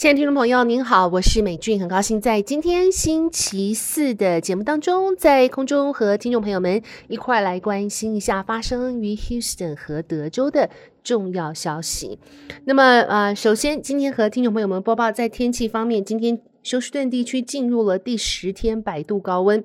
亲爱的听众朋友，您好，我是美俊，很高兴在今天星期四的节目当中，在空中和听众朋友们一块来关心一下发生于 Houston 和德州的重要消息。那么，呃，首先今天和听众朋友们播报，在天气方面，今天休斯顿地区进入了第十天百度高温，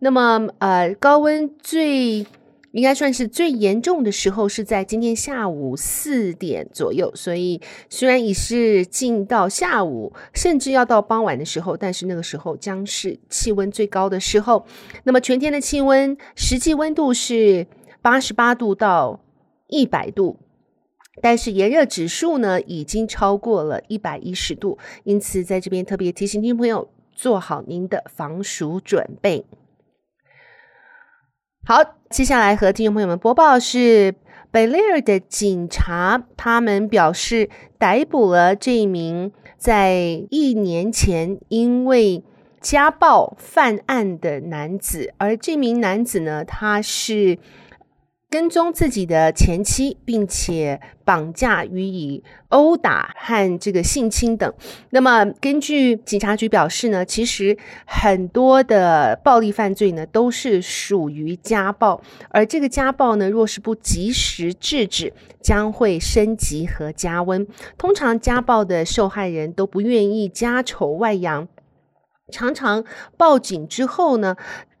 那么，呃，高温最。应该算是最严重的时候是在今天下午四点左右，所以虽然已是进到下午，甚至要到傍晚的时候，但是那个时候将是气温最高的时候。那么全天的气温实际温度是八十八度到一百度，但是炎热指数呢已经超过了一百一十度，因此在这边特别提醒听众朋友做好您的防暑准备。好，接下来和听众朋友们播报是贝勒尔的警察，他们表示逮捕了这名在一年前因为家暴犯案的男子，而这名男子呢，他是。跟踪自己的前妻，并且绑架予以殴打和这个性侵等。那么，根据警察局表示呢，其实很多的暴力犯罪呢都是属于家暴，而这个家暴呢，若是不及时制止，将会升级和加温。通常家暴的受害人都不愿意家丑外扬，常常报警之后呢。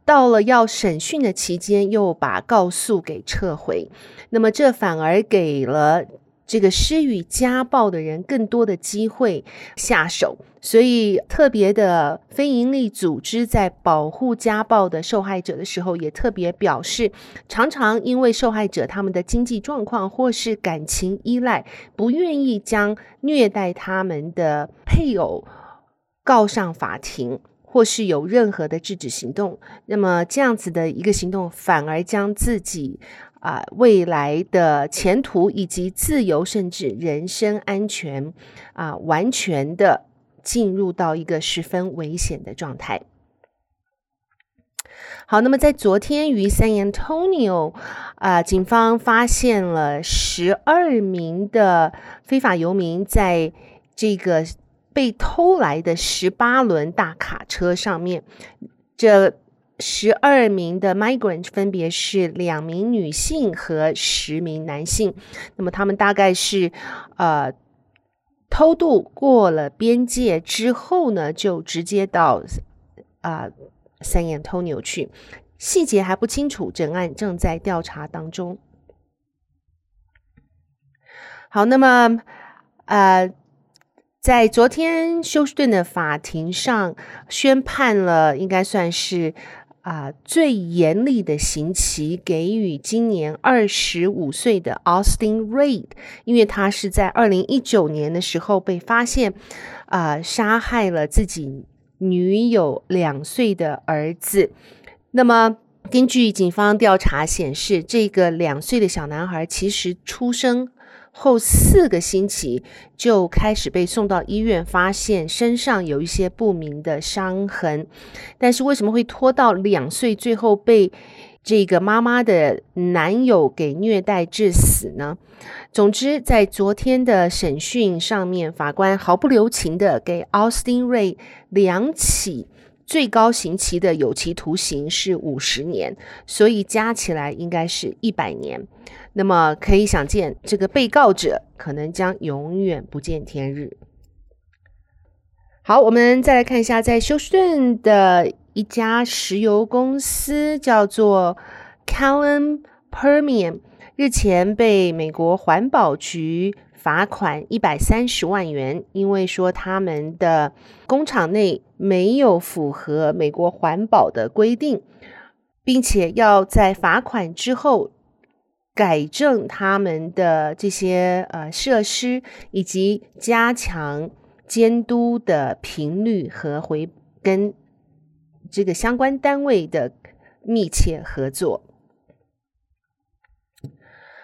到了要审讯的期间，又把告诉给撤回，那么这反而给了这个施予家暴的人更多的机会下手。所以，特别的非营利组织在保护家暴的受害者的时候，也特别表示，常常因为受害者他们的经济状况或是感情依赖，不愿意将虐待他们的配偶告上法庭。或是有任何的制止行动，那么这样子的一个行动，反而将自己啊、未来的前途以及自由，甚至人身安全啊、完全的进入到一个十分危险的状态。好，那么在昨天于 San Antonio 啊、警方发现了十二名的非法游民在这个。被偷来的十八轮大卡车上面，这十二名的 migrant 分别是两名女性和十名男性。那么他们大概是呃偷渡过了边界之后呢，就直接到啊、呃、San Antonio 去，细节还不清楚，整案正在调查当中。好，那么呃。在昨天休斯顿的法庭上宣判了，应该算是啊、最严厉的刑期，给予今年二十五岁的 Austin Reed，因为他是在二零一九年的时候被发现啊、杀害了自己女友两岁的儿子。那么根据警方调查显示，这个两岁的小男孩其实出生。后四个星期就开始被送到医院，发现身上有一些不明的伤痕，但是为什么会拖到两岁，最后被这个妈妈的男友给虐待致死呢？总之，在昨天的审讯上面，法官毫不留情的给 Austin Ray 两起最高刑期的有期徒刑是五十年，所以加起来应该是一百年。那么可以想见，这个被告者可能将永远不见天日。好，我们再来看一下，在休斯顿的一家石油公司叫做 Callon Permian，日前被美国环保局罚款一百三十万元，因为说他们的工厂内没有符合美国环保的规定，并且要在罚款之后。改正他们的这些呃设施，以及加强监督的频率和回跟这个相关单位的密切合作。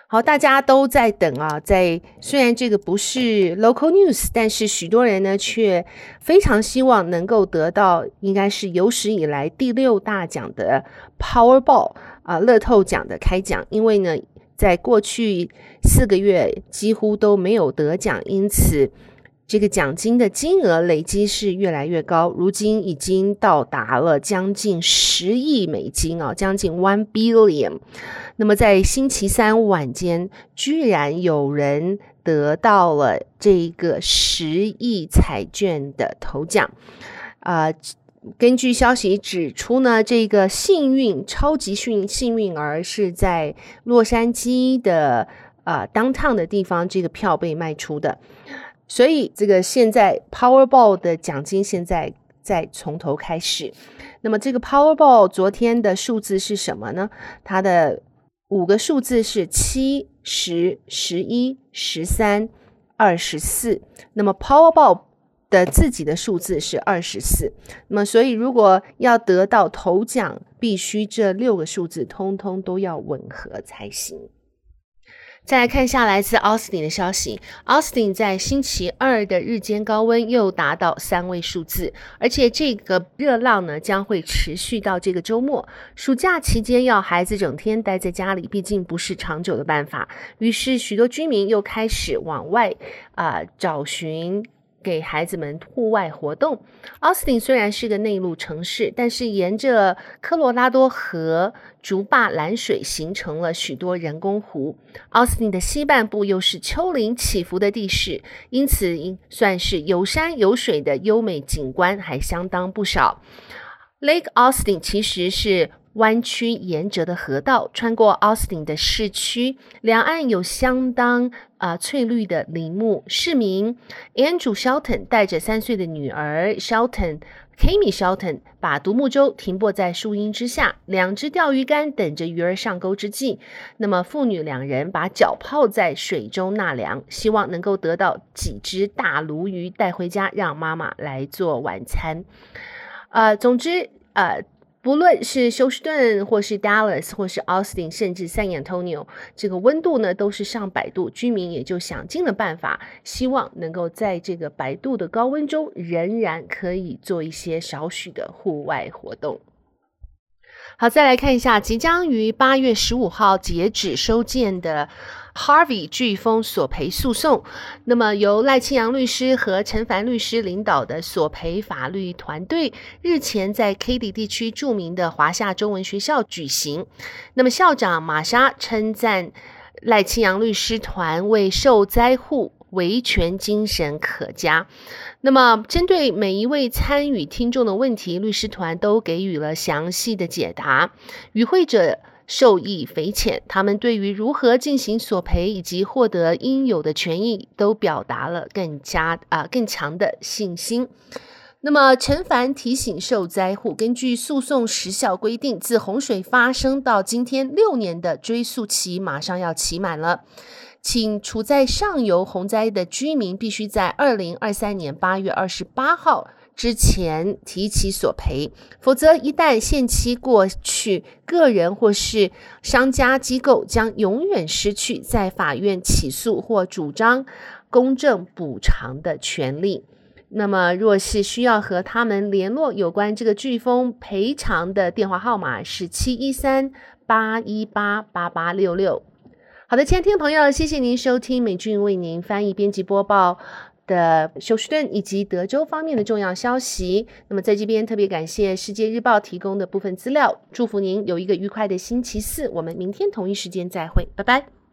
好，大家都在等啊，在虽然这个不是 local news，但是许多人呢却非常希望能够得到应该是有史以来第六大奖的 Powerball 啊，乐透奖的开奖，因为呢，在过去四个月几乎都没有得奖，因此。这个奖金的金额累积是越来越高，如今已经到达了将近十亿美金啊，将近 one billion。那么在星期三晚间，居然有人得到了这个十亿彩券的头奖。啊、根据消息指出呢，这个幸运超级幸幸运儿是在洛杉矶的啊、呃、downtown 的地方，这个票被卖出的。所以，这个现在 Powerball 的奖金现在再从头开始。那么，这个 Powerball 昨天的数字是什么呢？它的五个数字是七、十、十一、十三、二十四。那么，Powerball 的自己的数字是二十四。那么，所以如果要得到头奖，必须这六个数字通通都要吻合才行。再来看一下来自奥斯汀的消息，奥斯汀在星期二的日间高温又达到三位数字，而且这个热浪呢将会持续到这个周末。暑假期间要孩子整天待在家里，毕竟不是长久的办法，于是许多居民又开始往外啊、找寻。给孩子们户外活动。奥斯汀虽然是个内陆城市，但是沿着科罗拉多河竹坝拦水，形成了许多人工湖。奥斯汀的西半部又是丘陵起伏的地势，因此应算是有山有水的优美景观还相当不少。Lake Austin 其实是。弯曲沿折的河道穿过奥斯汀的市区，两岸有相当啊、翠绿的林木。市民 Andrew Shelton 带着三岁的女儿 Shelton Kami Shelton 把独木舟停泊在树荫之下，两只钓鱼竿等着鱼儿上钩之际，那么父女两人把脚泡在水中纳凉，希望能够得到几只大鲈鱼带回家，让妈妈来做晚餐。呃，总之呃。不论是休斯顿，或是 Dallas，或是 Austin，甚至 San Antonio，这个温度呢都是上百度，居民也就想尽了办法，希望能够在这个百度的高温中，仍然可以做一些少许的户外活动。好，再来看一下，即将于八月十五号截止收件的。Harvey 飓风索赔诉讼，那么由赖清扬律师和陈凡律师领导的索赔法律团队日前在 Katy 地区著名的华夏中文学校举行。那么校长玛莎称赞赖清扬律师团为受灾户维权精神可嘉。那么针对每一位参与听众的问题，律师团都给予了详细的解答。与会者。受益匪浅，他们对于如何进行索赔以及获得应有的权益，都表达了更加啊、更强的信心。那么陈凡提醒受灾户，根据诉讼时效规定，自洪水发生到今天六年的追诉期马上要期满了，请处在上游洪灾的居民必须在二零二三年八月二十八号。之前提起索赔，否则一旦限期过去，个人或是商家机构将永远失去在法院起诉或主张公正补偿的权利。那么，若是需要和他们联络有关这个飓风赔偿的电话号码是七一三八一八八八六六。好的，亲爱的听众朋友，谢谢您收听美俊为您翻译、编辑、播报。的休斯顿以及德州方面的重要消息。那么在这边特别感谢世界日报提供的部分资料。祝福您有一个愉快的星期四。我们明天同一时间再会，拜拜。